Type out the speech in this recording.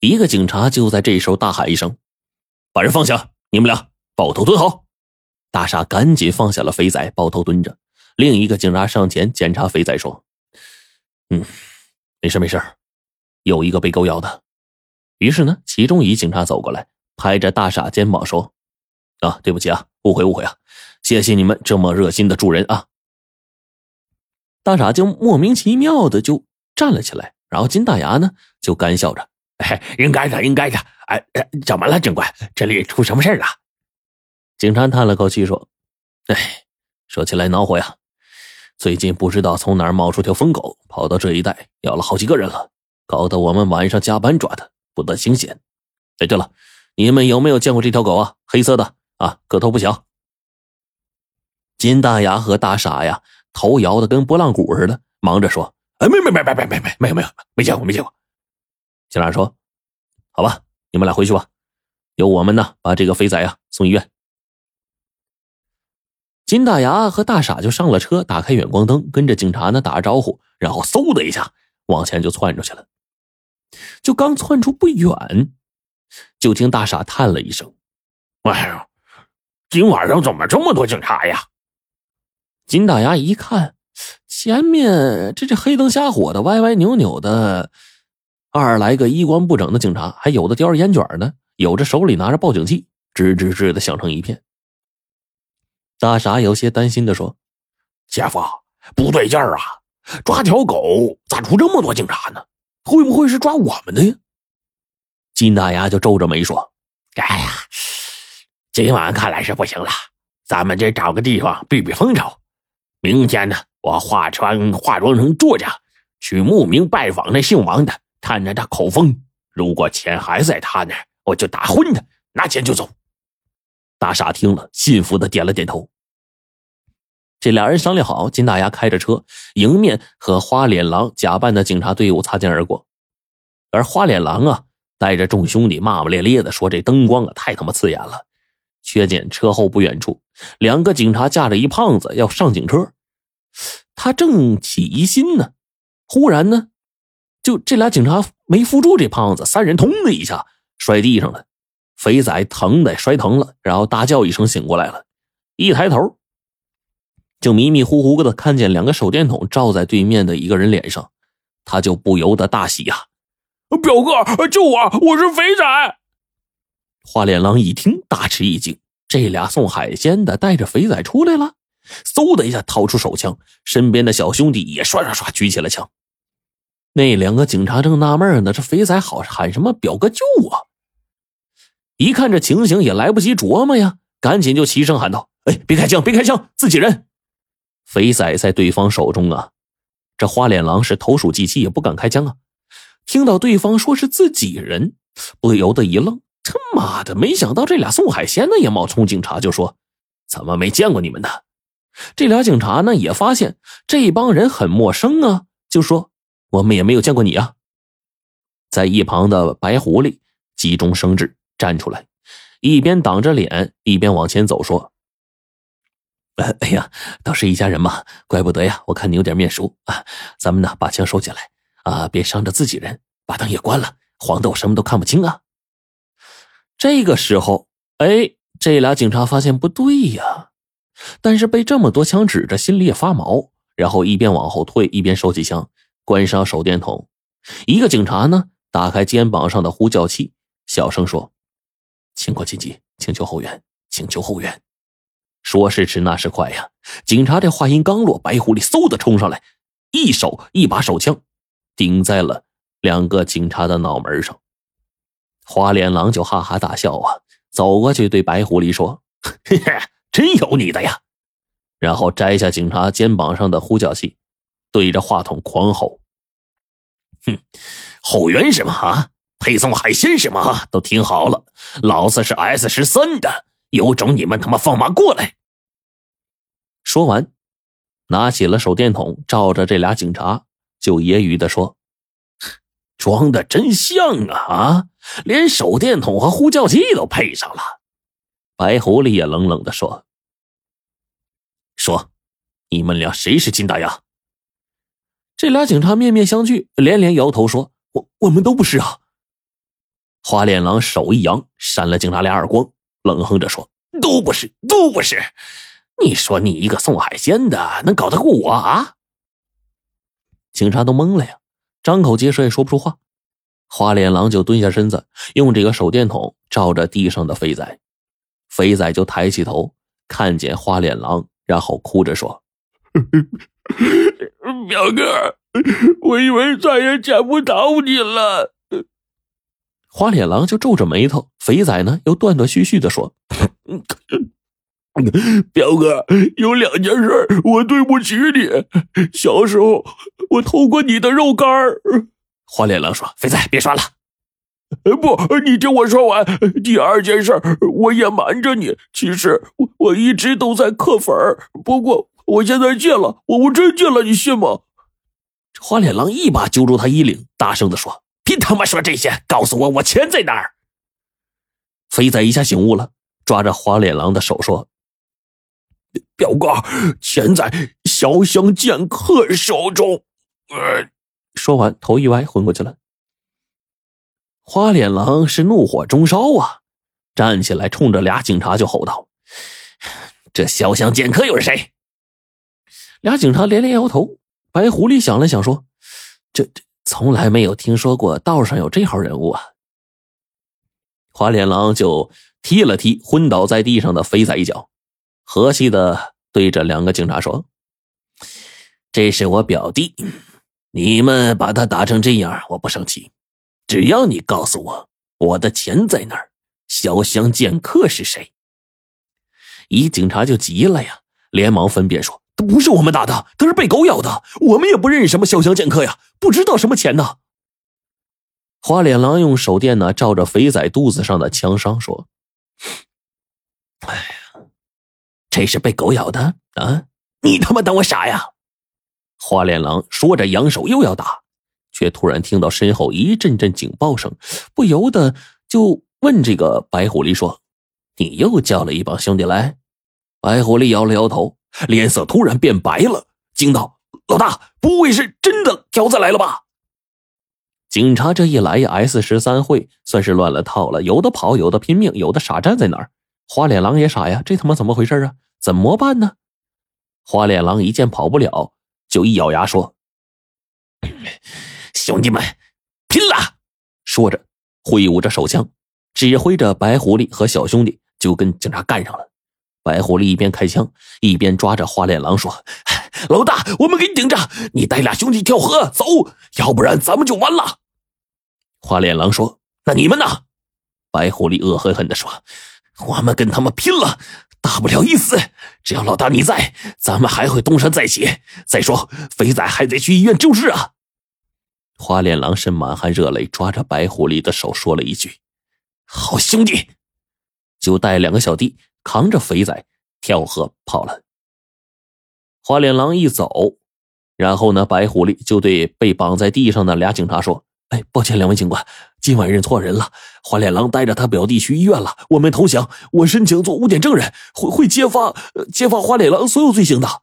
一个警察就在这时候大喊一声：“把人放下！你们俩抱头蹲好！”大傻赶紧放下了肥仔，抱头蹲着。另一个警察上前检查肥仔，说：“嗯，没事没事，有一个被狗咬的。”于是呢，其中一警察走过来，拍着大傻肩膀说：“啊，对不起啊，误会误会啊，谢谢你们这么热心的助人啊。”大傻就莫名其妙的就站了起来，然后金大牙呢就干笑着。哎，应该的，应该的。哎，怎么了，警官？这里出什么事了？警察叹了口气说：“哎，说起来恼火呀。最近不知道从哪儿冒出条疯狗，跑到这一带咬了好几个人了，搞得我们晚上加班抓它，不得清闲。哎，对了，你们有没有见过这条狗啊？黑色的啊，个头不小。”金大牙和大傻呀，头摇的跟拨浪鼓似的，忙着说：“哎，没没没没没没没没有没有没见过没见过。”警察说：“好吧，你们俩回去吧，由我们呢把这个肥仔呀送医院。”金大牙和大傻就上了车，打开远光灯，跟着警察呢打着招呼，然后嗖的一下往前就窜出去了。就刚窜出不远，就听大傻叹了一声：“哎呀，今晚上怎么这么多警察呀？”金大牙一看，前面这这黑灯瞎火的，歪歪扭扭的。二来个衣冠不整的警察，还有的叼着烟卷呢，有着手里拿着报警器，吱吱吱的响成一片。大傻有些担心的说：“姐夫，不对劲儿啊！抓条狗咋出这么多警察呢？会不会是抓我们的呀？”金大牙就皱着眉说：“哎呀，今晚看来是不行了，咱们得找个地方避避风头。明天呢，我化穿化妆成作家，去慕名拜访那姓王的。”探着他口风，如果钱还在他那儿，我就打昏他，拿钱就走。大傻听了，信服的点了点头。这俩人商量好，金大牙开着车迎面和花脸狼假扮的警察队伍擦肩而过，而花脸狼啊，带着众兄弟骂骂咧咧的说：“这灯光啊，太他妈刺眼了。”却见车后不远处，两个警察架着一胖子要上警车，他正起疑心呢，忽然呢。就这俩警察没扶住这胖子，三人通的一下摔地上了。肥仔疼的摔疼了，然后大叫一声醒过来了。一抬头，就迷迷糊糊的看见两个手电筒照在对面的一个人脸上，他就不由得大喜呀：“表哥，救我！我是肥仔！”花脸狼一听大吃一惊，这俩送海鲜的带着肥仔出来了，嗖的一下掏出手枪，身边的小兄弟也刷刷刷举起了枪。那两个警察正纳闷呢，这肥仔好喊什么“表哥救我”？一看这情形，也来不及琢磨呀，赶紧就齐声喊道：“哎，别开枪，别开枪，自己人！”肥仔在对方手中啊，这花脸狼是投鼠忌器，也不敢开枪啊。听到对方说是自己人，不由得一愣：“他妈的，没想到这俩送海鲜的也冒充警察，就说怎么没见过你们呢？”这俩警察呢也发现这帮人很陌生啊，就说。我们也没有见过你啊！在一旁的白狐狸急中生智，站出来，一边挡着脸，一边往前走，说：“哎呀，都是一家人嘛，怪不得呀！我看你有点面熟啊，咱们呢把枪收起来啊，别伤着自己人，把灯也关了，晃得我什么都看不清啊！”这个时候，哎，这俩警察发现不对呀，但是被这么多枪指着，心里也发毛，然后一边往后退，一边收起枪。关上手电筒，一个警察呢，打开肩膀上的呼叫器，小声说：“情况紧急，请求后援，请求后援。”说时迟，那时快呀！警察这话音刚落，白狐狸嗖的冲上来，一手一把手枪顶在了两个警察的脑门上。花脸狼就哈哈大笑啊，走过去对白狐狸说：“ 嘿嘿，真有你的呀！”然后摘下警察肩膀上的呼叫器。对着话筒狂吼：“哼，后援什么啊？配送海鲜什么？都听好了，老子是 S 十三的，有种你们他妈放马过来！”说完，拿起了手电筒，照着这俩警察，就揶揄的说：“装的真像啊！啊，连手电筒和呼叫器都配上了。”白狐狸也冷冷的说：“说，你们俩谁是金大牙？”这俩警察面面相觑，连连摇头说：“我我们都不是啊。”花脸狼手一扬，扇了警察俩耳光，冷哼着说：“都不是，都不是！你说你一个送海鲜的，能搞得过我啊？”警察都懵了呀，张口结舌也说不出话。花脸狼就蹲下身子，用这个手电筒照着地上的肥仔，肥仔就抬起头，看见花脸狼，然后哭着说：“表哥，我以为再也见不到你了。”花脸狼就皱着眉头，肥仔呢又断断续续的说：“表哥，有两件事我对不起你。小时候我偷过你的肉干花脸狼说：“肥仔，别说了。不，你听我说完。第二件事我也瞒着你。其实我我一直都在嗑粉不过我现在戒了，我我真戒了，你信吗？”花脸狼一把揪住他衣领，大声的说。别他妈说这些！告诉我，我钱在哪儿？肥仔一下醒悟了，抓着花脸狼的手说：“表哥，钱在潇湘剑客手中。”呃，说完头一歪，昏过去了。花脸狼是怒火中烧啊，站起来冲着俩警察就吼道：“这潇湘剑客又是谁？”俩警察连连摇头。白狐狸想了想说：“这这。”从来没有听说过道上有这号人物啊！花脸狼就踢了踢昏倒在地上的肥仔一脚，和气的对着两个警察说：“这是我表弟，你们把他打成这样，我不生气。只要你告诉我我的钱在哪儿，潇湘剑客是谁。”一警察就急了呀，连忙分辨说。他不是我们打的，他是被狗咬的。我们也不认识什么潇湘剑客呀，不知道什么钱呢。花脸狼用手电呢照着肥仔肚子上的枪伤说：“哎呀，这是被狗咬的啊！你他妈当我傻呀？”花脸狼说着扬手又要打，却突然听到身后一阵阵警报声，不由得就问这个白狐狸说：“你又叫了一帮兄弟来？”白狐狸摇了摇头。脸色突然变白了，惊道：“老大，不会是真的条子来了吧？”警察这一来呀，S 十三会算是乱了套了，有的跑，有的拼命，有的傻站在那儿。花脸狼也傻呀，这他妈怎么回事啊？怎么办呢？花脸狼一见跑不了，就一咬牙说：“兄弟们，拼了！”说着，挥舞着手枪，指挥着白狐狸和小兄弟就跟警察干上了。白狐狸一边开枪，一边抓着花脸狼说：“老大，我们给你顶着，你带俩兄弟跳河走，要不然咱们就完了。”花脸狼说：“那你们呢？”白狐狸恶狠狠地说：“我们跟他们拼了，大不了一死。只要老大你在，咱们还会东山再起。再说，肥仔还得去医院救治啊。”花脸狼是满含热泪，抓着白狐狸的手说了一句：“好兄弟。”就带两个小弟。扛着肥仔跳河跑了。花脸狼一走，然后呢，白狐狸就对被绑在地上的俩警察说：“哎，抱歉，两位警官，今晚认错人了。花脸狼带着他表弟去医院了，我们投降。我申请做污点证人，会会揭发揭发花脸狼所有罪行的。”